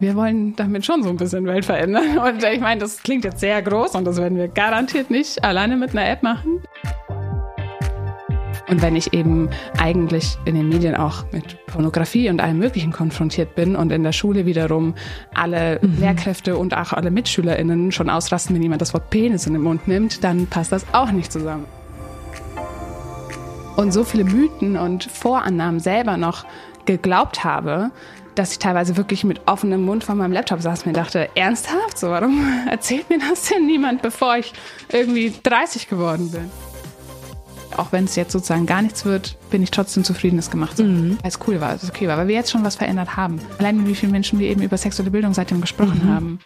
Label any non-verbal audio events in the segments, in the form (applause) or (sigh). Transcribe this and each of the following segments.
wir wollen damit schon so ein bisschen Welt verändern. (laughs) Und ich meine, das klingt jetzt sehr groß und das werden wir garantiert nicht alleine mit einer App machen. Und wenn ich eben eigentlich in den Medien auch mit Pornografie und allem Möglichen konfrontiert bin und in der Schule wiederum alle mhm. Lehrkräfte und auch alle MitschülerInnen schon ausrasten, wenn jemand das Wort Penis in den Mund nimmt, dann passt das auch nicht zusammen. Und so viele Mythen und Vorannahmen selber noch geglaubt habe, dass ich teilweise wirklich mit offenem Mund vor meinem Laptop saß und mir dachte, ernsthaft, so warum (laughs) erzählt mir das denn niemand, bevor ich irgendwie 30 geworden bin? Auch wenn es jetzt sozusagen gar nichts wird, bin ich trotzdem zufrieden, es gemacht zu haben. Mhm. Weil es cool war, es okay war, weil wir jetzt schon was verändert haben. Allein mit wie vielen Menschen wir eben über sexuelle Bildung seitdem gesprochen mhm. haben.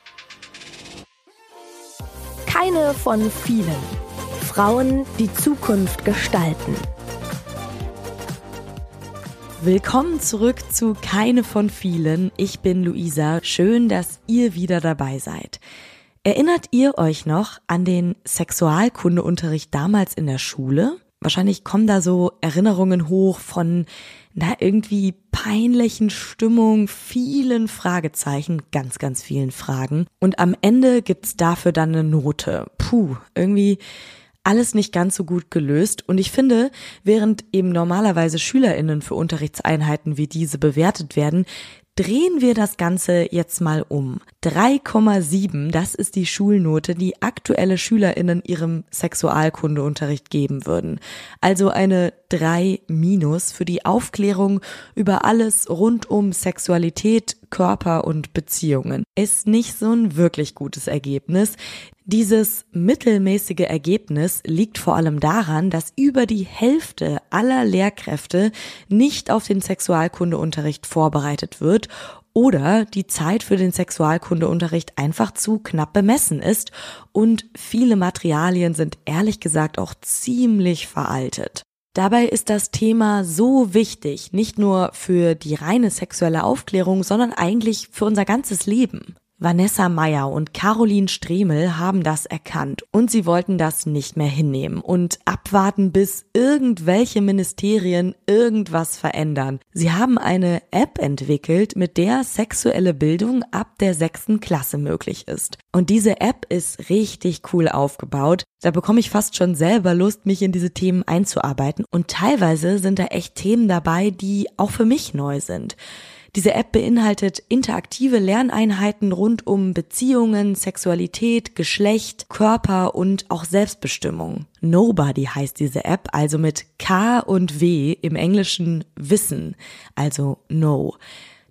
Keine von vielen. Frauen, die Zukunft gestalten. Willkommen zurück zu Keine von vielen. Ich bin Luisa. Schön, dass ihr wieder dabei seid. Erinnert ihr euch noch an den Sexualkundeunterricht damals in der Schule? Wahrscheinlich kommen da so Erinnerungen hoch von na irgendwie peinlichen Stimmung, vielen Fragezeichen, ganz, ganz vielen Fragen. Und am Ende gibt's dafür dann eine Note. Puh, irgendwie alles nicht ganz so gut gelöst. Und ich finde, während eben normalerweise SchülerInnen für Unterrichtseinheiten wie diese bewertet werden, Drehen wir das Ganze jetzt mal um. 3,7, das ist die Schulnote, die aktuelle SchülerInnen ihrem Sexualkundeunterricht geben würden. Also eine 3 minus für die Aufklärung über alles rund um Sexualität, Körper und Beziehungen. Ist nicht so ein wirklich gutes Ergebnis. Dieses mittelmäßige Ergebnis liegt vor allem daran, dass über die Hälfte aller Lehrkräfte nicht auf den Sexualkundeunterricht vorbereitet wird oder die Zeit für den Sexualkundeunterricht einfach zu knapp bemessen ist und viele Materialien sind ehrlich gesagt auch ziemlich veraltet. Dabei ist das Thema so wichtig, nicht nur für die reine sexuelle Aufklärung, sondern eigentlich für unser ganzes Leben. Vanessa Meyer und Caroline Stremel haben das erkannt und sie wollten das nicht mehr hinnehmen und abwarten, bis irgendwelche Ministerien irgendwas verändern. Sie haben eine App entwickelt, mit der sexuelle Bildung ab der sechsten Klasse möglich ist. Und diese App ist richtig cool aufgebaut. Da bekomme ich fast schon selber Lust, mich in diese Themen einzuarbeiten. Und teilweise sind da echt Themen dabei, die auch für mich neu sind. Diese App beinhaltet interaktive Lerneinheiten rund um Beziehungen, Sexualität, Geschlecht, Körper und auch Selbstbestimmung. Nobody heißt diese App, also mit K und W im Englischen Wissen, also No.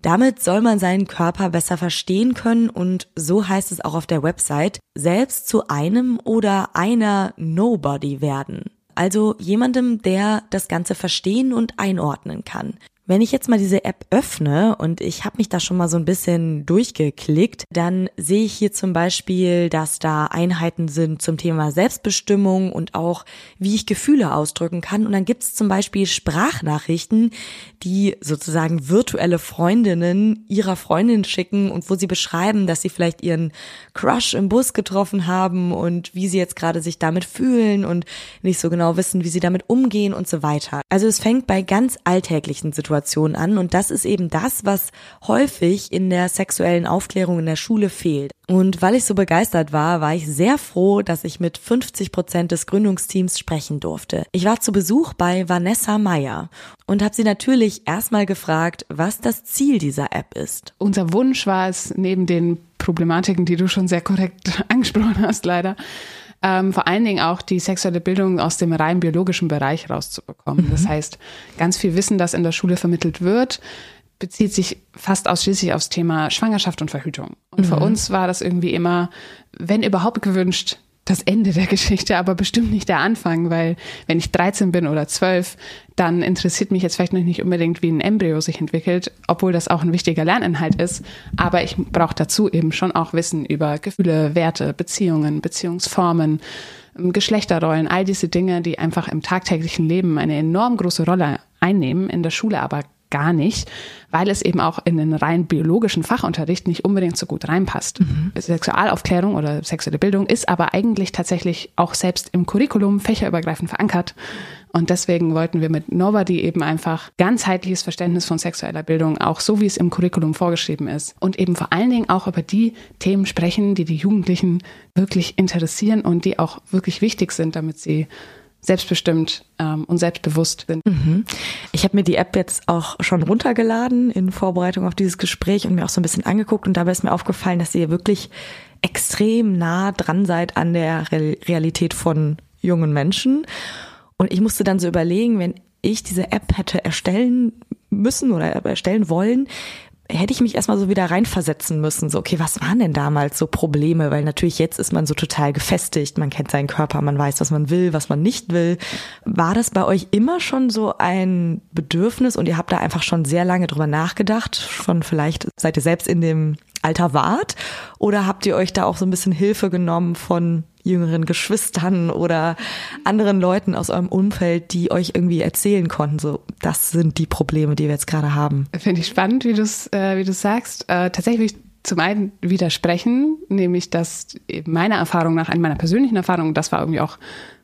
Damit soll man seinen Körper besser verstehen können und so heißt es auch auf der Website, selbst zu einem oder einer Nobody werden. Also jemandem, der das Ganze verstehen und einordnen kann. Wenn ich jetzt mal diese App öffne und ich habe mich da schon mal so ein bisschen durchgeklickt, dann sehe ich hier zum Beispiel, dass da Einheiten sind zum Thema Selbstbestimmung und auch, wie ich Gefühle ausdrücken kann. Und dann gibt es zum Beispiel Sprachnachrichten, die sozusagen virtuelle Freundinnen ihrer Freundin schicken und wo sie beschreiben, dass sie vielleicht ihren Crush im Bus getroffen haben und wie sie jetzt gerade sich damit fühlen und nicht so genau wissen, wie sie damit umgehen und so weiter. Also es fängt bei ganz alltäglichen Situationen Situation an und das ist eben das, was häufig in der sexuellen Aufklärung in der Schule fehlt. Und weil ich so begeistert war, war ich sehr froh, dass ich mit 50 Prozent des Gründungsteams sprechen durfte. Ich war zu Besuch bei Vanessa Meyer und habe sie natürlich erstmal gefragt, was das Ziel dieser App ist. Unser Wunsch war es, neben den Problematiken, die du schon sehr korrekt (laughs) angesprochen hast, leider, ähm, vor allen Dingen auch die sexuelle Bildung aus dem rein biologischen Bereich rauszubekommen. Mhm. Das heißt, ganz viel Wissen, das in der Schule vermittelt wird, bezieht sich fast ausschließlich aufs Thema Schwangerschaft und Verhütung. Und mhm. für uns war das irgendwie immer, wenn überhaupt gewünscht, das Ende der (laughs) Geschichte, aber bestimmt nicht der Anfang, weil wenn ich 13 bin oder 12, dann interessiert mich jetzt vielleicht noch nicht unbedingt, wie ein Embryo sich entwickelt, obwohl das auch ein wichtiger Lerninhalt ist. Aber ich brauche dazu eben schon auch Wissen über Gefühle, Werte, Beziehungen, Beziehungsformen, Geschlechterrollen, all diese Dinge, die einfach im tagtäglichen Leben eine enorm große Rolle einnehmen, in der Schule aber gar nicht, weil es eben auch in den rein biologischen Fachunterricht nicht unbedingt so gut reinpasst. Mhm. Sexualaufklärung oder sexuelle Bildung ist aber eigentlich tatsächlich auch selbst im Curriculum fächerübergreifend verankert. Und deswegen wollten wir mit Nobody eben einfach ganzheitliches Verständnis von sexueller Bildung, auch so wie es im Curriculum vorgeschrieben ist. Und eben vor allen Dingen auch über die Themen sprechen, die die Jugendlichen wirklich interessieren und die auch wirklich wichtig sind, damit sie selbstbestimmt ähm, und selbstbewusst sind. Mhm. Ich habe mir die App jetzt auch schon runtergeladen in Vorbereitung auf dieses Gespräch und mir auch so ein bisschen angeguckt und dabei ist mir aufgefallen, dass ihr wirklich extrem nah dran seid an der Realität von jungen Menschen. Und ich musste dann so überlegen, wenn ich diese App hätte erstellen müssen oder erstellen wollen, hätte ich mich erstmal so wieder reinversetzen müssen. So, okay, was waren denn damals so Probleme? Weil natürlich jetzt ist man so total gefestigt, man kennt seinen Körper, man weiß, was man will, was man nicht will. War das bei euch immer schon so ein Bedürfnis und ihr habt da einfach schon sehr lange drüber nachgedacht? Schon vielleicht seid ihr selbst in dem Alter wart? Oder habt ihr euch da auch so ein bisschen Hilfe genommen von jüngeren Geschwistern oder anderen Leuten aus eurem Umfeld, die euch irgendwie erzählen konnten, so das sind die Probleme, die wir jetzt gerade haben. Finde ich spannend, wie du es äh, wie du sagst. Äh, tatsächlich zum einen widersprechen, nämlich dass meiner Erfahrung nach, meiner persönlichen Erfahrung, das war irgendwie auch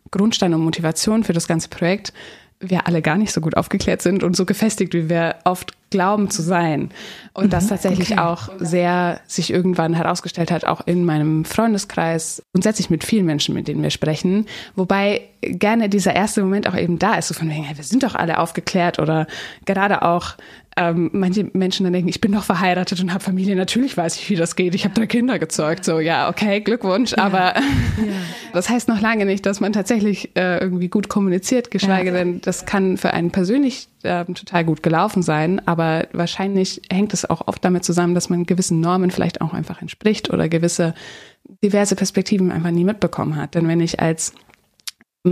Grundstein und Motivation für das ganze Projekt, wir alle gar nicht so gut aufgeklärt sind und so gefestigt, wie wir oft glauben zu sein. Und das mhm, tatsächlich okay. auch sehr sich irgendwann herausgestellt hat, auch in meinem Freundeskreis, grundsätzlich mit vielen Menschen, mit denen wir sprechen. Wobei gerne dieser erste Moment auch eben da ist, so von wegen, hey, wir sind doch alle aufgeklärt oder gerade auch ähm, manche Menschen dann denken, ich bin doch verheiratet und habe Familie, natürlich weiß ich, wie das geht. Ich habe drei Kinder gezeugt. So, ja, okay, Glückwunsch. Ja. Aber ja. (laughs) das heißt noch lange nicht, dass man tatsächlich äh, irgendwie gut kommuniziert, geschweige ja. denn, das kann für einen persönlich äh, total gut gelaufen sein. Aber wahrscheinlich hängt es auch oft damit zusammen, dass man gewissen Normen vielleicht auch einfach entspricht oder gewisse diverse Perspektiven einfach nie mitbekommen hat. Denn wenn ich als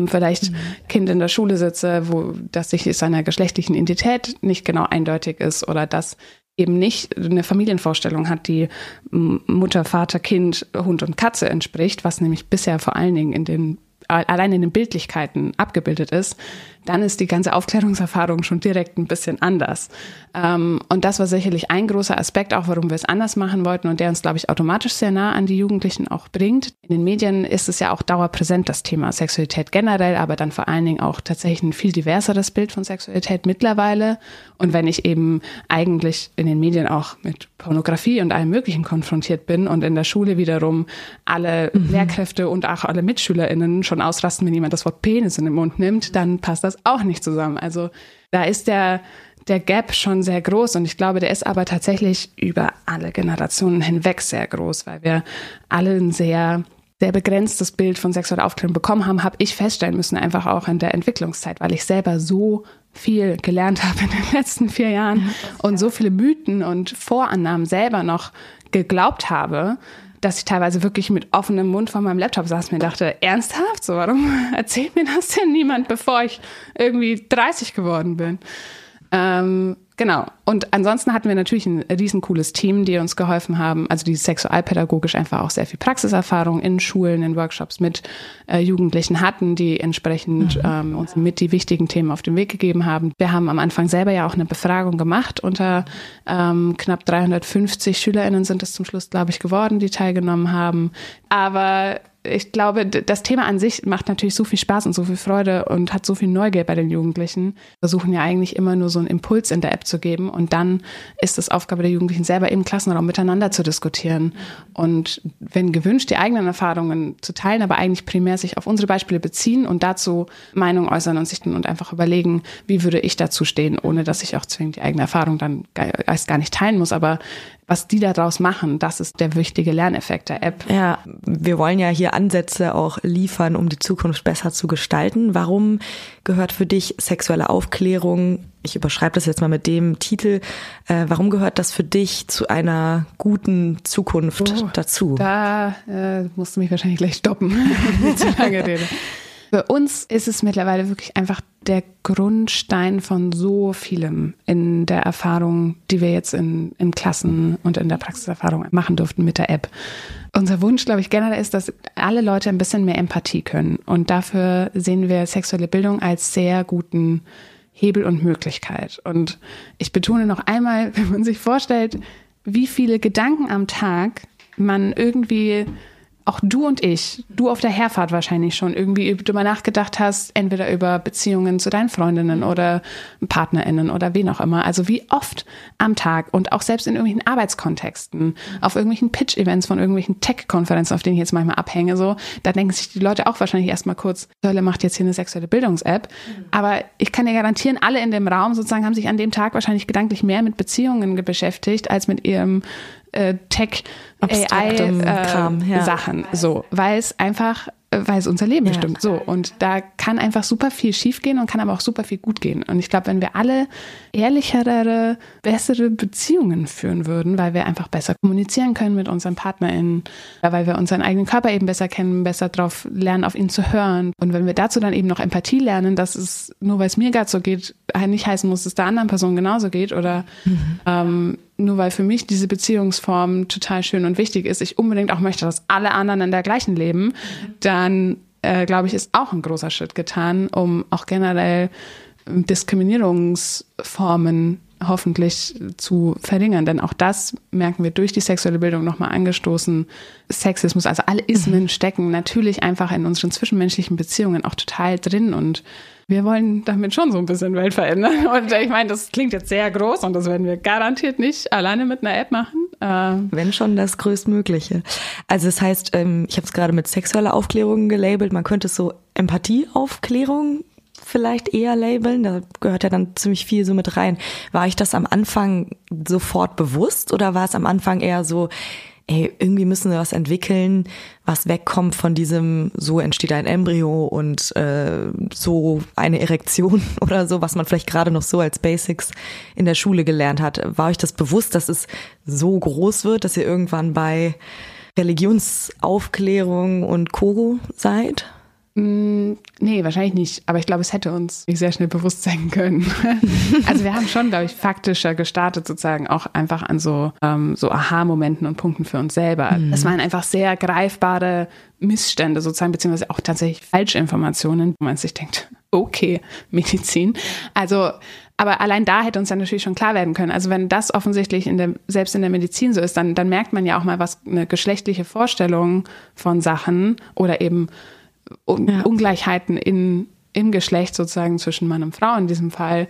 vielleicht mhm. Kind in der Schule sitze, wo das sich seiner geschlechtlichen Identität nicht genau eindeutig ist oder das eben nicht eine Familienvorstellung hat, die Mutter, Vater, Kind, Hund und Katze entspricht, was nämlich bisher vor allen Dingen in den allein in den Bildlichkeiten abgebildet ist, dann ist die ganze Aufklärungserfahrung schon direkt ein bisschen anders. Ähm, und das war sicherlich ein großer Aspekt, auch warum wir es anders machen wollten und der uns, glaube ich, automatisch sehr nah an die Jugendlichen auch bringt. In den Medien ist es ja auch dauerpräsent, das Thema Sexualität generell, aber dann vor allen Dingen auch tatsächlich ein viel diverseres Bild von Sexualität mittlerweile. Und wenn ich eben eigentlich in den Medien auch mit Pornografie und allem Möglichen konfrontiert bin und in der Schule wiederum alle mhm. Lehrkräfte und auch alle MitschülerInnen schon ausrasten, wenn jemand das Wort Penis in den Mund nimmt, dann passt das auch nicht zusammen. Also da ist der, der Gap schon sehr groß und ich glaube, der ist aber tatsächlich über alle Generationen hinweg sehr groß, weil wir alle ein sehr sehr begrenztes Bild von sexueller Aufklärung bekommen haben, habe ich feststellen müssen, einfach auch in der Entwicklungszeit, weil ich selber so viel gelernt (laughs) habe in den letzten vier Jahren und so viele Mythen und Vorannahmen selber noch geglaubt habe, dass ich teilweise wirklich mit offenem Mund vor meinem Laptop saß und mir dachte, ernsthaft, so warum (laughs) erzählt mir das denn niemand, bevor ich irgendwie 30 geworden bin? Ähm, Genau. Und ansonsten hatten wir natürlich ein riesencooles Team, die uns geholfen haben, also die sexualpädagogisch einfach auch sehr viel Praxiserfahrung in Schulen, in Workshops mit äh, Jugendlichen hatten, die entsprechend mhm. ähm, uns mit die wichtigen Themen auf den Weg gegeben haben. Wir haben am Anfang selber ja auch eine Befragung gemacht. Unter ähm, knapp 350 SchülerInnen sind es zum Schluss, glaube ich, geworden, die teilgenommen haben. Aber ich glaube, das Thema an sich macht natürlich so viel Spaß und so viel Freude und hat so viel Neugier bei den Jugendlichen. Wir versuchen ja eigentlich immer nur so einen Impuls in der App zu geben und dann ist es Aufgabe der Jugendlichen selber im Klassenraum miteinander zu diskutieren und wenn gewünscht, die eigenen Erfahrungen zu teilen, aber eigentlich primär sich auf unsere Beispiele beziehen und dazu Meinung äußern und sich dann und einfach überlegen, wie würde ich dazu stehen, ohne dass ich auch zwingend die eigene Erfahrung dann erst gar nicht teilen muss, aber was die daraus machen, das ist der wichtige Lerneffekt der App. Ja, wir wollen ja hier Ansätze auch liefern, um die Zukunft besser zu gestalten. Warum gehört für dich sexuelle Aufklärung, ich überschreibe das jetzt mal mit dem Titel, äh, warum gehört das für dich zu einer guten Zukunft oh, dazu? Da äh, musst du mich wahrscheinlich gleich stoppen, (laughs) zu lange rede. Für uns ist es mittlerweile wirklich einfach der Grundstein von so vielem in der Erfahrung, die wir jetzt in, in Klassen und in der Praxiserfahrung machen durften mit der App. Unser Wunsch, glaube ich, generell ist, dass alle Leute ein bisschen mehr Empathie können. Und dafür sehen wir sexuelle Bildung als sehr guten Hebel und Möglichkeit. Und ich betone noch einmal, (laughs) wenn man sich vorstellt, wie viele Gedanken am Tag man irgendwie auch du und ich, du auf der Herfahrt wahrscheinlich schon irgendwie drüber nachgedacht hast, entweder über Beziehungen zu deinen Freundinnen oder PartnerInnen oder wen auch immer. Also wie oft am Tag und auch selbst in irgendwelchen Arbeitskontexten, auf irgendwelchen Pitch-Events von irgendwelchen Tech-Konferenzen, auf denen ich jetzt manchmal abhänge, so, da denken sich die Leute auch wahrscheinlich erstmal kurz, Sölle macht jetzt hier eine sexuelle Bildungs-App. Aber ich kann dir garantieren, alle in dem Raum sozusagen haben sich an dem Tag wahrscheinlich gedanklich mehr mit Beziehungen beschäftigt als mit ihrem äh, Tech AI äh, ja. Sachen so weil es einfach weil es unser Leben ja. bestimmt. So. Und da kann einfach super viel schief gehen und kann aber auch super viel gut gehen. Und ich glaube, wenn wir alle ehrlichere, bessere Beziehungen führen würden, weil wir einfach besser kommunizieren können mit unseren PartnerInnen, weil wir unseren eigenen Körper eben besser kennen, besser darauf lernen, auf ihn zu hören. Und wenn wir dazu dann eben noch Empathie lernen, dass es nur weil es mir gerade so geht, nicht heißen muss, dass es der anderen Person genauso geht oder mhm. ähm, nur weil für mich diese Beziehungsform total schön und wichtig ist, ich unbedingt auch möchte, dass alle anderen in der gleichen leben, dann äh, glaube ich, ist auch ein großer Schritt getan, um auch generell Diskriminierungsformen hoffentlich zu verringern. Denn auch das merken wir durch die sexuelle Bildung nochmal angestoßen. Sexismus, also alle Ismen mhm. stecken natürlich einfach in unseren zwischenmenschlichen Beziehungen auch total drin und wir wollen damit schon so ein bisschen Welt verändern. (laughs) Und ich meine, das klingt jetzt sehr groß und das werden wir garantiert nicht alleine mit einer App machen. Ähm, Wenn schon das Größtmögliche. Also das heißt, ähm, ich habe es gerade mit sexueller Aufklärung gelabelt, man könnte es so Empathieaufklärung vielleicht eher labeln. Da gehört ja dann ziemlich viel so mit rein. War ich das am Anfang sofort bewusst oder war es am Anfang eher so, ey, irgendwie müssen wir was entwickeln, was wegkommt von diesem, so entsteht ein Embryo und äh, so eine Erektion (laughs) oder so, was man vielleicht gerade noch so als Basics in der Schule gelernt hat. War euch das bewusst, dass es so groß wird, dass ihr irgendwann bei Religionsaufklärung und Koro seid? Mm, nee, wahrscheinlich nicht. Aber ich glaube, es hätte uns sehr schnell bewusst sein können. (laughs) also wir haben schon, glaube ich, faktischer gestartet, sozusagen auch einfach an so, ähm, so Aha-Momenten und Punkten für uns selber. Mhm. Das waren einfach sehr greifbare Missstände sozusagen, beziehungsweise auch tatsächlich Falschinformationen, wo man sich denkt, okay, Medizin. Also, aber allein da hätte uns dann natürlich schon klar werden können. Also wenn das offensichtlich in der, selbst in der Medizin so ist, dann, dann merkt man ja auch mal, was eine geschlechtliche Vorstellung von Sachen oder eben Un ja. Ungleichheiten in, im Geschlecht sozusagen zwischen Mann und Frau in diesem Fall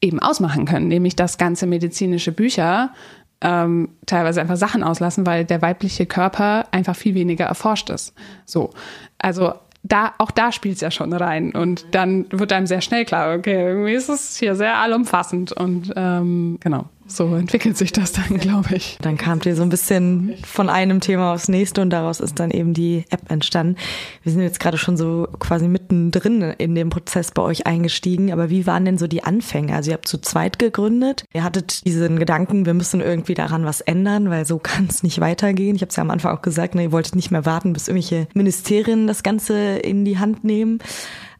eben ausmachen können, nämlich dass ganze medizinische Bücher ähm, teilweise einfach Sachen auslassen, weil der weibliche Körper einfach viel weniger erforscht ist. So, also da, auch da spielt es ja schon rein. Und dann wird einem sehr schnell klar, okay, irgendwie ist es hier sehr allumfassend. Und ähm, genau, so entwickelt sich das dann, glaube ich. Dann kamt ihr so ein bisschen von einem Thema aufs nächste und daraus ist dann eben die App entstanden. Wir sind jetzt gerade schon so quasi mittendrin in dem Prozess bei euch eingestiegen. Aber wie waren denn so die Anfänge? Also ihr habt zu zweit gegründet. Ihr hattet diesen Gedanken, wir müssen irgendwie daran was ändern, weil so (laughs) kann es nicht weitergehen. Ich habe es ja am Anfang auch gesagt, ne, ihr wolltet nicht mehr warten, bis irgendwelche Ministerien das Ganze in die Hand nehmen.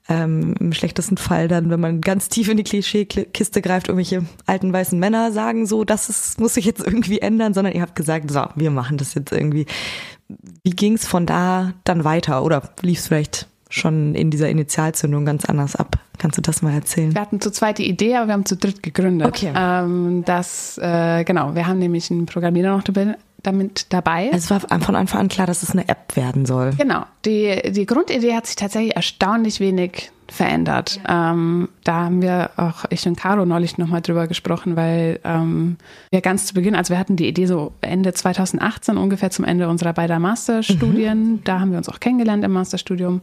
Ähm, Im schlechtesten Fall dann, wenn man ganz tief in die Klischeekiste greift, irgendwelche alten weißen Männer sagen so, das ist, muss sich jetzt irgendwie ändern, sondern ihr habt gesagt, so, wir machen das jetzt irgendwie. Wie ging es von da dann weiter? Oder lief es vielleicht schon in dieser Initialzündung ganz anders ab? Kannst du das mal erzählen? Wir hatten zu zweit die Idee, aber wir haben zu dritt gegründet. Okay. Ähm, das, äh, genau, wir haben nämlich einen Programmierer noch damit dabei. Es war von Anfang an klar, dass es eine App werden soll. Genau. Die, die Grundidee hat sich tatsächlich erstaunlich wenig verändert. Ja. Ähm, da haben wir auch ich und Caro neulich nochmal drüber gesprochen, weil ähm, wir ganz zu Beginn, also wir hatten die Idee so Ende 2018 ungefähr zum Ende unserer beiden Masterstudien. Mhm. Da haben wir uns auch kennengelernt im Masterstudium.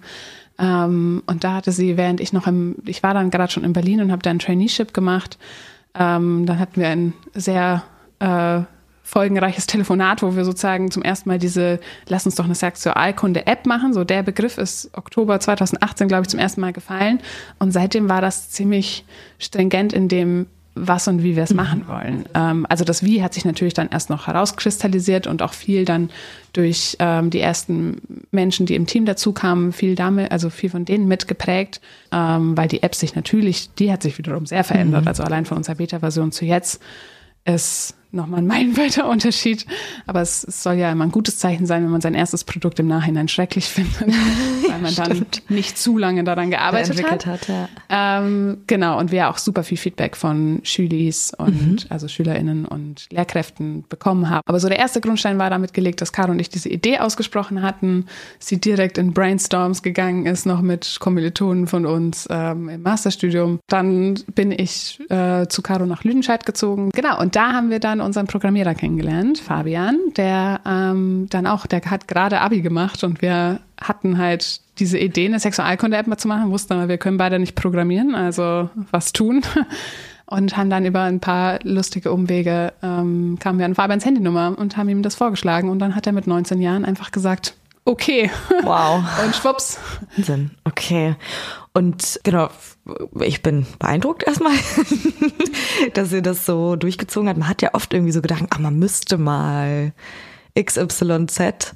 Ähm, und da hatte sie, während ich noch im, ich war dann gerade schon in Berlin und habe da ein Traineeship gemacht. Ähm, dann hatten wir ein sehr äh, folgenreiches Telefonat, wo wir sozusagen zum ersten Mal diese Lass uns doch eine Sexualkunde-App machen. So der Begriff ist Oktober 2018, glaube ich, zum ersten Mal gefallen. Und seitdem war das ziemlich stringent in dem, was und wie wir es mhm. machen wollen. Ähm, also das Wie hat sich natürlich dann erst noch herauskristallisiert und auch viel dann durch ähm, die ersten Menschen, die im Team dazu kamen, viel damit, also viel von denen mitgeprägt, ähm, weil die App sich natürlich, die hat sich wiederum sehr verändert. Mhm. Also allein von unserer Beta-Version zu jetzt ist nochmal ein (laughs) meilenweiter Unterschied. Aber es, es, soll ja immer ein gutes Zeichen sein, wenn man sein erstes Produkt im Nachhinein schrecklich (laughs) findet, weil man dann nicht zu lange daran gearbeitet hat. hat ja. ähm, genau, und wir auch super viel Feedback von Schülis und mhm. also SchülerInnen und Lehrkräften bekommen haben. Aber so der erste Grundstein war damit gelegt, dass Caro und ich diese Idee ausgesprochen hatten. Sie direkt in Brainstorms gegangen ist, noch mit Kommilitonen von uns ähm, im Masterstudium. Dann bin ich äh, zu Caro nach Lüdenscheid gezogen. Genau, und da haben wir dann unseren Programmierer kennengelernt, Fabian, der ähm, dann auch, der hat gerade Abi gemacht und wir hatten halt diese Idee, eine Sexualkunde-App mal zu machen, wussten aber, wir können beide nicht programmieren, also was tun. (laughs) Und haben dann über ein paar lustige Umwege, ähm, kamen wir an Fabians Handynummer und haben ihm das vorgeschlagen. Und dann hat er mit 19 Jahren einfach gesagt, okay. Wow. (laughs) und schwupps. Wahnsinn. Okay. Und genau, ich bin beeindruckt erstmal, (laughs) dass ihr das so durchgezogen habt. Man hat ja oft irgendwie so gedacht, ach, man müsste mal XYZ.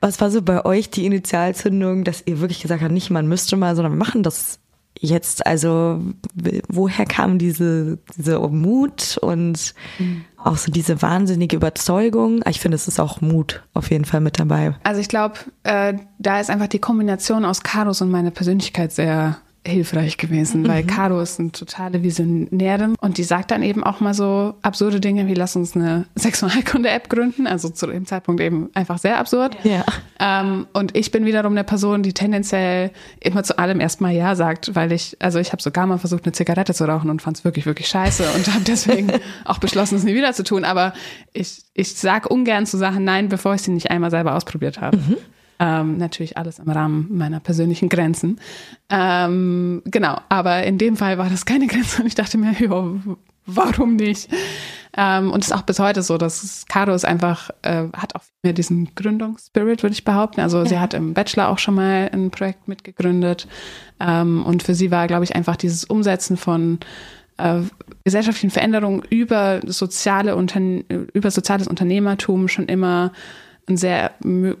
Was war so bei euch die Initialzündung, dass ihr wirklich gesagt habt, nicht man müsste mal, sondern wir machen das jetzt? Also woher kam diese, diese Mut und mhm. auch so diese wahnsinnige Überzeugung? Ich finde, es ist auch Mut auf jeden Fall mit dabei. Also ich glaube, äh, da ist einfach die Kombination aus Karos und meiner Persönlichkeit sehr hilfreich gewesen, weil mhm. Caro ist eine totale Visionärin und die sagt dann eben auch mal so absurde Dinge wie lass uns eine Sexualkunde-App gründen, also zu dem Zeitpunkt eben einfach sehr absurd. Ja. Ähm, und ich bin wiederum eine Person, die tendenziell immer zu allem erstmal Ja sagt, weil ich, also ich habe sogar mal versucht, eine Zigarette zu rauchen und fand es wirklich, wirklich scheiße und habe deswegen (laughs) auch beschlossen, es nie wieder zu tun. Aber ich, ich sag ungern zu Sachen Nein, bevor ich sie nicht einmal selber ausprobiert habe. Mhm. Ähm, natürlich alles im Rahmen meiner persönlichen Grenzen. Ähm, genau, aber in dem Fall war das keine (laughs) Grenze und ich dachte mir, jo, warum nicht? Ähm, und es ist auch bis heute so, dass Caro ist einfach, äh, hat auch mehr diesen Gründungsspirit, würde ich behaupten. Also ja. sie hat im Bachelor auch schon mal ein Projekt mitgegründet. Ähm, und für sie war, glaube ich, einfach dieses Umsetzen von äh, gesellschaftlichen Veränderungen über soziale Unterne über soziales Unternehmertum schon immer ein sehr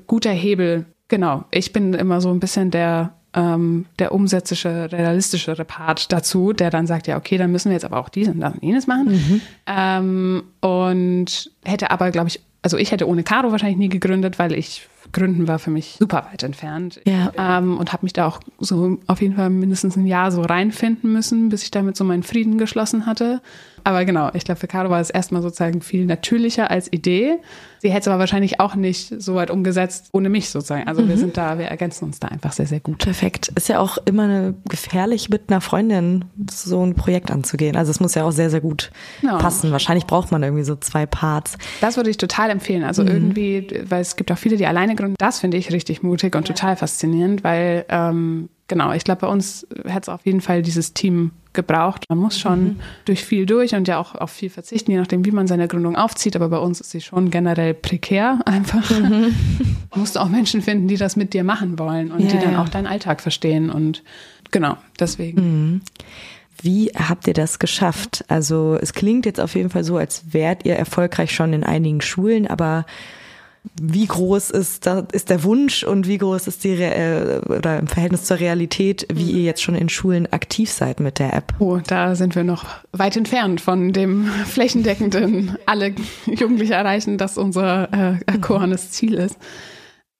guter Hebel. Genau, ich bin immer so ein bisschen der ähm, der umsätzliche, realistischere Part dazu, der dann sagt, ja, okay, dann müssen wir jetzt aber auch dies und das und jenes machen. Mhm. Ähm, und hätte aber, glaube ich, also ich hätte ohne Caro wahrscheinlich nie gegründet, weil ich Gründen war für mich super weit entfernt. Ja. Ähm, und habe mich da auch so auf jeden Fall mindestens ein Jahr so reinfinden müssen, bis ich damit so meinen Frieden geschlossen hatte. Aber genau, ich glaube, für Caro war es erstmal sozusagen viel natürlicher als Idee. Sie hätte es aber wahrscheinlich auch nicht so weit umgesetzt ohne mich sozusagen. Also mhm. wir sind da, wir ergänzen uns da einfach sehr, sehr gut. Perfekt. Ist ja auch immer eine gefährlich mit einer Freundin so ein Projekt anzugehen. Also es muss ja auch sehr, sehr gut ja. passen. Wahrscheinlich braucht man irgendwie so zwei Parts. Das würde ich total empfehlen. Also mhm. irgendwie, weil es gibt auch viele, die alleine gründen. Das finde ich richtig mutig und ja. total faszinierend, weil ähm, genau, ich glaube, bei uns hätte es auf jeden Fall dieses Team gebraucht. Man muss schon mhm. durch viel durch und ja auch auf viel verzichten, je nachdem, wie man seine Gründung aufzieht. Aber bei uns ist sie schon generell prekär (laughs) einfach. Mhm. (laughs) musst du auch Menschen finden, die das mit dir machen wollen und ja, die dann ja. auch deinen Alltag verstehen. Und genau, deswegen. Mhm. Wie habt ihr das geschafft? Also es klingt jetzt auf jeden Fall so, als wärt ihr erfolgreich schon in einigen Schulen, aber wie groß ist, da, ist der Wunsch und wie groß ist die Re oder im Verhältnis zur Realität, wie ihr jetzt schon in Schulen aktiv seid mit der App? Oh, da sind wir noch weit entfernt von dem flächendeckenden alle Jugendliche erreichen, das unser äh, erkorenes Ziel ist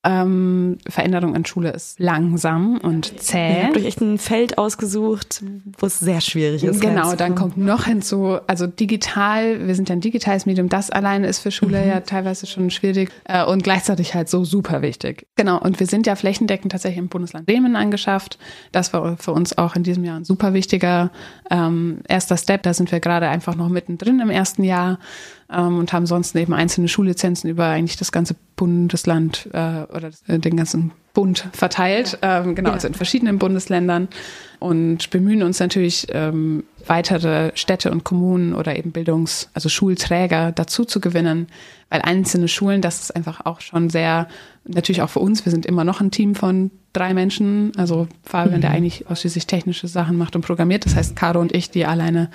ähm, Veränderung an Schule ist langsam und zäh. Ihr habt euch echt ein Feld ausgesucht, wo es sehr schwierig ist. Genau, dann kommt noch hinzu, also digital, wir sind ja ein digitales Medium, das alleine ist für Schule mhm. ja teilweise schon schwierig äh, und gleichzeitig halt so super wichtig. Genau, und wir sind ja flächendeckend tatsächlich im Bundesland Bremen angeschafft. Das war für uns auch in diesem Jahr ein super wichtiger ähm, erster Step. Da sind wir gerade einfach noch mittendrin im ersten Jahr ähm, und haben sonst eben einzelne Schullizenzen über eigentlich das ganze Bundesland äh, oder äh, den ganzen Bund verteilt, ähm, genau, ja. also in verschiedenen Bundesländern. Und bemühen uns natürlich ähm, weitere Städte und Kommunen oder eben Bildungs-, also Schulträger dazu zu gewinnen, weil einzelne Schulen, das ist einfach auch schon sehr, natürlich auch für uns, wir sind immer noch ein Team von drei Menschen, also Fabian, mhm. der eigentlich ausschließlich technische Sachen macht und programmiert, das heißt Caro und ich, die alleine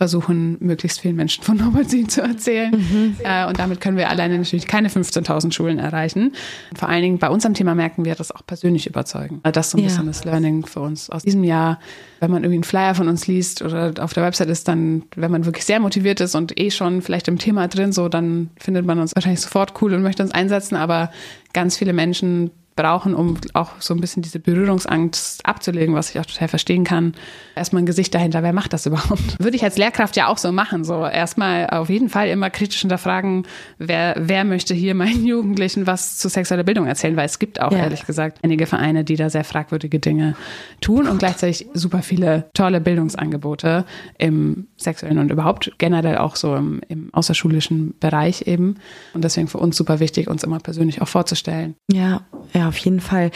versuchen, möglichst vielen Menschen von Norbert zu erzählen. Mhm. Äh, und damit können wir alleine natürlich keine 15.000 Schulen erreichen. Und vor allen Dingen bei unserem Thema merken wir das auch persönlich überzeugen. Das ist so ein ja. bisschen das Learning für uns aus diesem Jahr. Wenn man irgendwie einen Flyer von uns liest oder auf der Website ist, dann, wenn man wirklich sehr motiviert ist und eh schon vielleicht im Thema drin, so, dann findet man uns wahrscheinlich sofort cool und möchte uns einsetzen. Aber ganz viele Menschen brauchen, um auch so ein bisschen diese Berührungsangst abzulegen, was ich auch total verstehen kann. Erstmal ein Gesicht dahinter, wer macht das (laughs) überhaupt? Würde ich als Lehrkraft ja auch so machen. So erstmal auf jeden Fall immer kritisch hinterfragen, wer, wer möchte hier meinen Jugendlichen was zu sexueller Bildung erzählen, weil es gibt auch ja. ehrlich gesagt einige Vereine, die da sehr fragwürdige Dinge tun und gleichzeitig super viele tolle Bildungsangebote im sexuellen und überhaupt generell auch so im, im außerschulischen Bereich eben. Und deswegen für uns super wichtig, uns immer persönlich auch vorzustellen. Ja, ja, auf jeden Fall.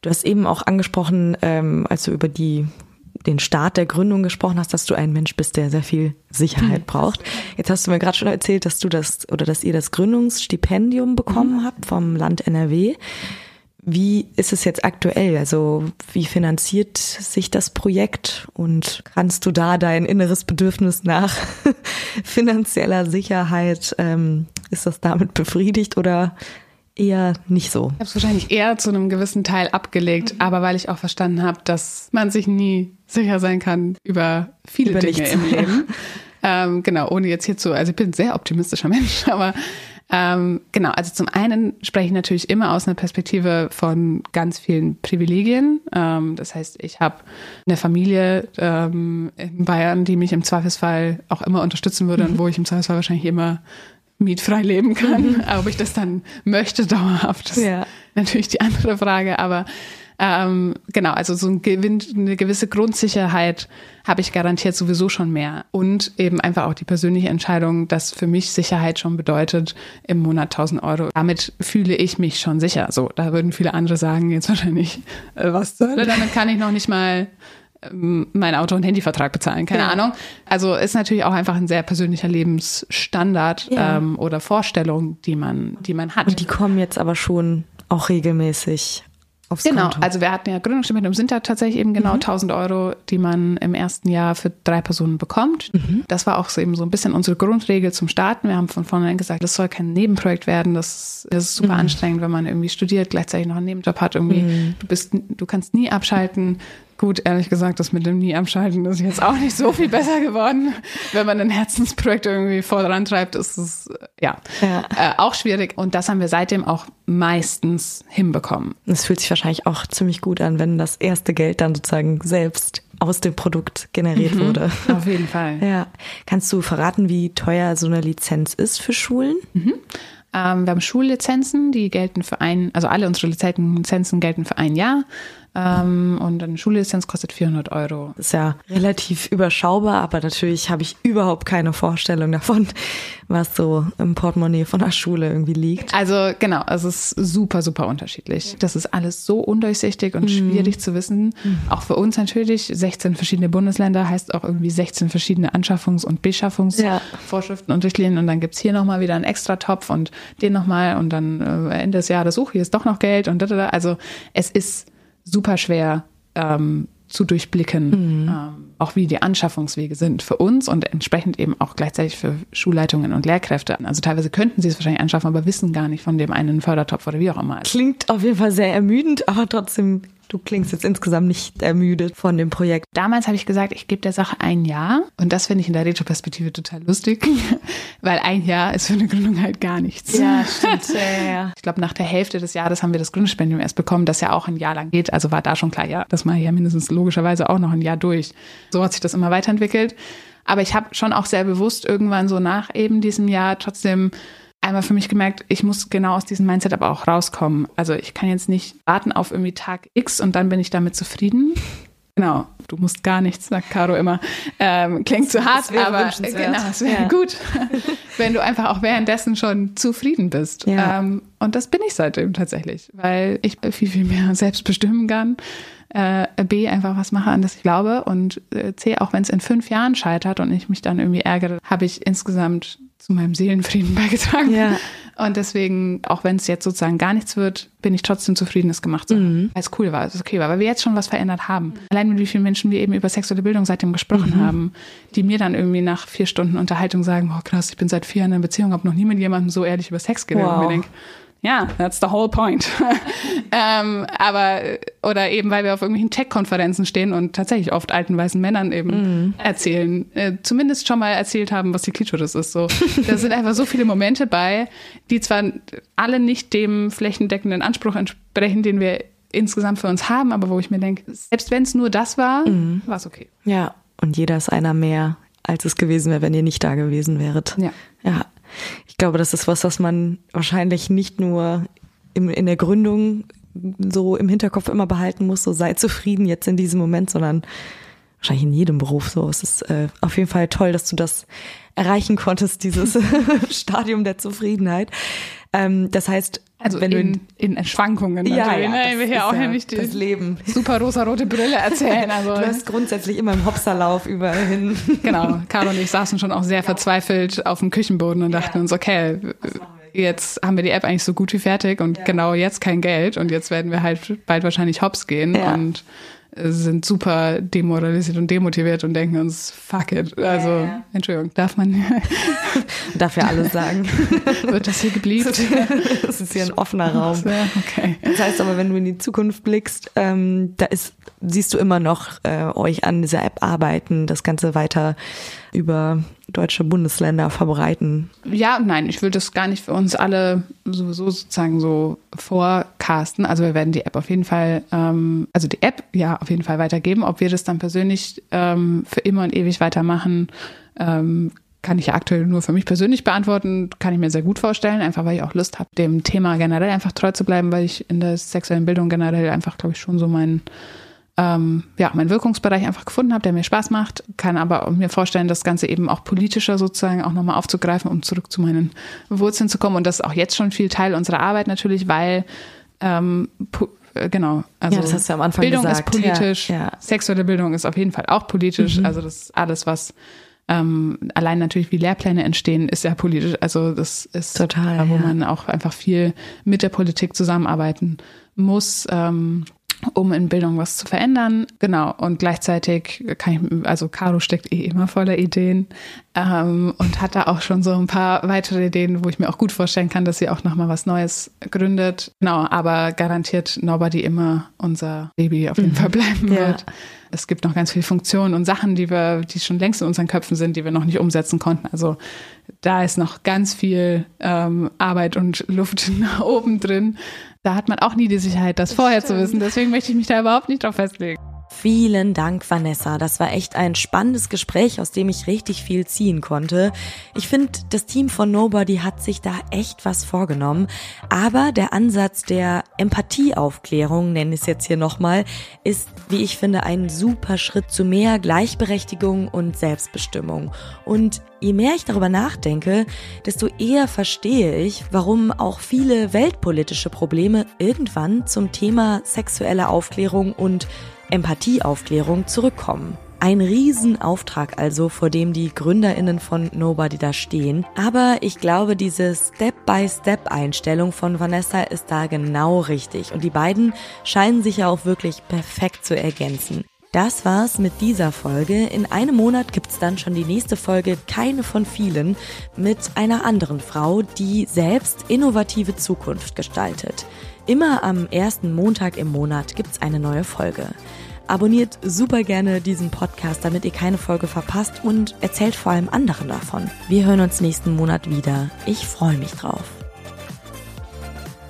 Du hast eben auch angesprochen, ähm, als du über die den Start der Gründung gesprochen hast, dass du ein Mensch bist, der sehr viel Sicherheit hm. braucht. Jetzt hast du mir gerade schon erzählt, dass du das oder dass ihr das Gründungsstipendium bekommen mhm. habt vom Land NRW. Wie ist es jetzt aktuell? Also wie finanziert sich das Projekt und kannst du da dein inneres Bedürfnis nach (laughs) finanzieller Sicherheit, ähm, ist das damit befriedigt oder eher nicht so. Ich habe es wahrscheinlich eher zu einem gewissen Teil abgelegt, mhm. aber weil ich auch verstanden habe, dass man sich nie sicher sein kann über viele über Dinge nichts. im (laughs) Leben. ähm, genau, ohne jetzt hier zu, also ich bin ein sehr optimistischer (laughs) Mensch, aber ähm, genau, also zum einen spreche ich natürlich immer aus einer Perspektive von ganz vielen Privilegien. Ähm, das heißt, ich habe eine Familie ähm, in Bayern, die mich im Zweifelsfall auch immer unterstützen würde und wo ich im Zweifelsfall wahrscheinlich immer mietfrei leben kann. Mhm. Ob ich das dann möchte dauerhaft, ist ja. natürlich die andere Frage. Aber ähm, genau, also so ein Gewinn, eine gewisse Grundsicherheit habe ich garantiert sowieso schon mehr. Und eben einfach auch die persönliche Entscheidung, dass für mich Sicherheit schon bedeutet, im Monat 1000 Euro. Damit fühle ich mich schon sicher. So, da würden viele andere sagen, jetzt wahrscheinlich, äh, was soll damit kann ich noch nicht mal mein Auto- und Handyvertrag bezahlen, keine ja. Ahnung. Also ist natürlich auch einfach ein sehr persönlicher Lebensstandard ja. ähm, oder Vorstellung, die man, die man hat. Und die kommen jetzt aber schon auch regelmäßig aufs genau, Konto. also wir hatten ja Gründungsstipendium, sind da tatsächlich eben genau mhm. 1000 Euro, die man im ersten Jahr für drei Personen bekommt. Mhm. Das war auch so eben so ein bisschen unsere Grundregel zum Starten. Wir haben von vornherein gesagt, das soll kein Nebenprojekt werden. Das, das ist super mhm. anstrengend, wenn man irgendwie studiert, gleichzeitig noch einen Nebenjob hat. Irgendwie, mhm. du bist, du kannst nie abschalten. Gut, ehrlich gesagt, das mit dem nie abschalten ist jetzt auch nicht so viel besser geworden. Wenn man ein Herzensprojekt irgendwie vorantreibt, ist es ja, ja. Äh, auch schwierig. Und das haben wir seitdem auch meistens hinbekommen. Es fühlt sich wahrscheinlich auch ziemlich gut an, wenn das erste Geld dann sozusagen selbst aus dem Produkt generiert mhm, wurde. Auf jeden Fall. Ja. Kannst du verraten, wie teuer so eine Lizenz ist für Schulen? Mhm. Ähm, wir haben Schullizenzen, die gelten für ein, also alle unsere Lizenzen gelten für ein Jahr. Ähm, und eine Schullizenz kostet 400 Euro. Das ist ja relativ überschaubar, aber natürlich habe ich überhaupt keine Vorstellung davon, was so im Portemonnaie von der Schule irgendwie liegt. Also genau, es ist super, super unterschiedlich. Das ist alles so undurchsichtig und mhm. schwierig zu wissen. Mhm. Auch für uns natürlich. 16 verschiedene Bundesländer heißt auch irgendwie 16 verschiedene Anschaffungs- und Beschaffungsvorschriften ja. und Richtlinien. Und dann gibt's hier nochmal wieder einen extra Topf und den nochmal und dann äh, Ende des Jahres, oh, hier ist doch noch Geld und da, da, da. Also es ist super schwer ähm, zu durchblicken, mhm. ähm, auch wie die Anschaffungswege sind für uns und entsprechend eben auch gleichzeitig für Schulleitungen und Lehrkräfte. Also teilweise könnten sie es wahrscheinlich anschaffen, aber wissen gar nicht von dem einen Fördertopf oder wie auch immer. Klingt auf jeden Fall sehr ermüdend, aber trotzdem Du klingst jetzt insgesamt nicht ermüdet von dem Projekt. Damals habe ich gesagt, ich gebe der Sache ein Jahr. Und das finde ich in der Retroperspektive total lustig, (laughs) weil ein Jahr ist für eine Gründung halt gar nichts. Ja, stimmt. Ja, ja. Ich glaube, nach der Hälfte des Jahres haben wir das Gründungsstipendium erst bekommen, das ja auch ein Jahr lang geht. Also war da schon klar, ja, das mache ich ja mindestens logischerweise auch noch ein Jahr durch. So hat sich das immer weiterentwickelt. Aber ich habe schon auch sehr bewusst irgendwann so nach eben diesem Jahr trotzdem einmal für mich gemerkt, ich muss genau aus diesem Mindset aber auch rauskommen. Also ich kann jetzt nicht warten auf irgendwie Tag X und dann bin ich damit zufrieden. Genau, du musst gar nichts, sagt Caro immer. Ähm, klingt zu hart, aber genau, es wäre ja. gut, (laughs) wenn du einfach auch währenddessen schon zufrieden bist. Ja. Ähm, und das bin ich seitdem tatsächlich, weil ich viel, viel mehr (laughs) selbst bestimmen kann. Äh, B, einfach was mache, an das ich glaube. Und äh, C, auch wenn es in fünf Jahren scheitert und ich mich dann irgendwie ärgere, habe ich insgesamt zu meinem Seelenfrieden (laughs) beigetragen. Ja. Und deswegen, auch wenn es jetzt sozusagen gar nichts wird, bin ich trotzdem zufrieden, es gemacht zu haben. Mhm. Weil es cool war, es okay war, weil wir jetzt schon was verändert haben. Allein mit wie vielen Menschen wir eben über sexuelle Bildung seitdem gesprochen mhm. haben, die mir dann irgendwie nach vier Stunden Unterhaltung sagen, oh krass, ich bin seit vier Jahren in einer Beziehung, habe noch nie mit jemandem so ehrlich über Sex geredet. Wow. Und mir denke, ja, that's the whole point. (laughs) ähm, aber, oder eben, weil wir auf irgendwelchen Tech-Konferenzen stehen und tatsächlich oft alten weißen Männern eben mm. erzählen, äh, zumindest schon mal erzählt haben, was die Klitoris ist. So, (laughs) da sind einfach so viele Momente bei, die zwar alle nicht dem flächendeckenden Anspruch entsprechen, den wir insgesamt für uns haben, aber wo ich mir denke, selbst wenn es nur das war, mm. war es okay. Ja, und jeder ist einer mehr, als es gewesen wäre, wenn ihr nicht da gewesen wäret. Ja. Ja. Ich glaube, das ist was, was man wahrscheinlich nicht nur im, in der Gründung so im Hinterkopf immer behalten muss, so sei zufrieden jetzt in diesem Moment, sondern wahrscheinlich in jedem Beruf so. Es ist äh, auf jeden Fall toll, dass du das erreichen konntest, dieses (laughs) Stadium der Zufriedenheit. Ähm, das heißt, also wenn in, in, in Schwankungen ja. Ja, ne? Will hier auch ja nicht die das Leben. super rosa-rote Brille erzählen. (laughs) Also. du hast grundsätzlich immer im Hopserlauf überall hin. (laughs) Genau, Carlo und ich saßen schon auch sehr verzweifelt auf dem Küchenboden und dachten uns, okay, jetzt haben wir die App eigentlich so gut wie fertig und ja. genau jetzt kein Geld und jetzt werden wir halt bald wahrscheinlich hops gehen ja. und sind super demoralisiert und demotiviert und denken uns, fuck it. Also, ja, ja. Entschuldigung, darf man. (laughs) darf ja alles sagen. (laughs) Wird das hier geblieben? Das ist hier ein offener Raum. Okay. Das heißt aber, wenn du in die Zukunft blickst, ähm, da ist, siehst du immer noch äh, euch an dieser App arbeiten, das Ganze weiter über deutsche Bundesländer verbreiten? Ja nein, ich will das gar nicht für uns alle sowieso sozusagen so vorcasten. Also wir werden die App auf jeden Fall, ähm, also die App ja auf jeden Fall weitergeben. Ob wir das dann persönlich ähm, für immer und ewig weitermachen, ähm, kann ich ja aktuell nur für mich persönlich beantworten, kann ich mir sehr gut vorstellen, einfach weil ich auch Lust habe, dem Thema generell einfach treu zu bleiben, weil ich in der sexuellen Bildung generell einfach, glaube ich, schon so mein ähm, ja, meinen Wirkungsbereich einfach gefunden habe, der mir Spaß macht, kann aber mir vorstellen, das Ganze eben auch politischer sozusagen auch nochmal aufzugreifen, um zurück zu meinen Wurzeln zu kommen. Und das ist auch jetzt schon viel Teil unserer Arbeit natürlich, weil ähm, äh, genau, also ja, das hast du am Anfang Bildung gesagt. ist politisch, ja, ja. sexuelle Bildung ist auf jeden Fall auch politisch, mhm. also das ist alles, was ähm, allein natürlich wie Lehrpläne entstehen, ist ja politisch. Also das ist total, wo man auch einfach viel mit der Politik zusammenarbeiten muss. Ähm, um in Bildung was zu verändern. Genau. Und gleichzeitig kann ich, also Caro steckt eh immer voller Ideen ähm, und hat da auch schon so ein paar weitere Ideen, wo ich mir auch gut vorstellen kann, dass sie auch nochmal was Neues gründet. Genau, aber garantiert Nobody immer unser Baby auf jeden mhm. Fall bleiben ja. wird. Es gibt noch ganz viele Funktionen und Sachen, die wir, die schon längst in unseren Köpfen sind, die wir noch nicht umsetzen konnten. Also da ist noch ganz viel ähm, Arbeit und Luft (laughs) nach oben drin da hat man auch nie die Sicherheit, das, das vorher stimmt. zu wissen. Deswegen möchte ich mich da überhaupt nicht drauf festlegen. Vielen Dank, Vanessa. Das war echt ein spannendes Gespräch, aus dem ich richtig viel ziehen konnte. Ich finde, das Team von Nobody hat sich da echt was vorgenommen. Aber der Ansatz der Empathieaufklärung, nenne ich es jetzt hier nochmal, ist, wie ich finde, ein super Schritt zu mehr Gleichberechtigung und Selbstbestimmung. Und je mehr ich darüber nachdenke, desto eher verstehe ich, warum auch viele weltpolitische Probleme irgendwann zum Thema sexuelle Aufklärung und Empathieaufklärung zurückkommen. Ein Riesenauftrag also, vor dem die GründerInnen von Nobody da stehen. Aber ich glaube, diese Step-by-Step-Einstellung von Vanessa ist da genau richtig. Und die beiden scheinen sich ja auch wirklich perfekt zu ergänzen. Das war's mit dieser Folge. In einem Monat gibt's dann schon die nächste Folge, keine von vielen, mit einer anderen Frau, die selbst innovative Zukunft gestaltet. Immer am ersten Montag im Monat gibt's eine neue Folge. Abonniert super gerne diesen Podcast, damit ihr keine Folge verpasst und erzählt vor allem anderen davon. Wir hören uns nächsten Monat wieder. Ich freue mich drauf.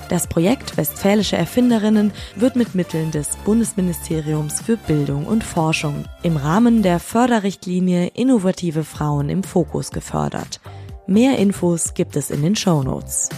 Das Projekt Westfälische Erfinderinnen wird mit Mitteln des Bundesministeriums für Bildung und Forschung im Rahmen der Förderrichtlinie Innovative Frauen im Fokus gefördert. Mehr Infos gibt es in den Show Notes.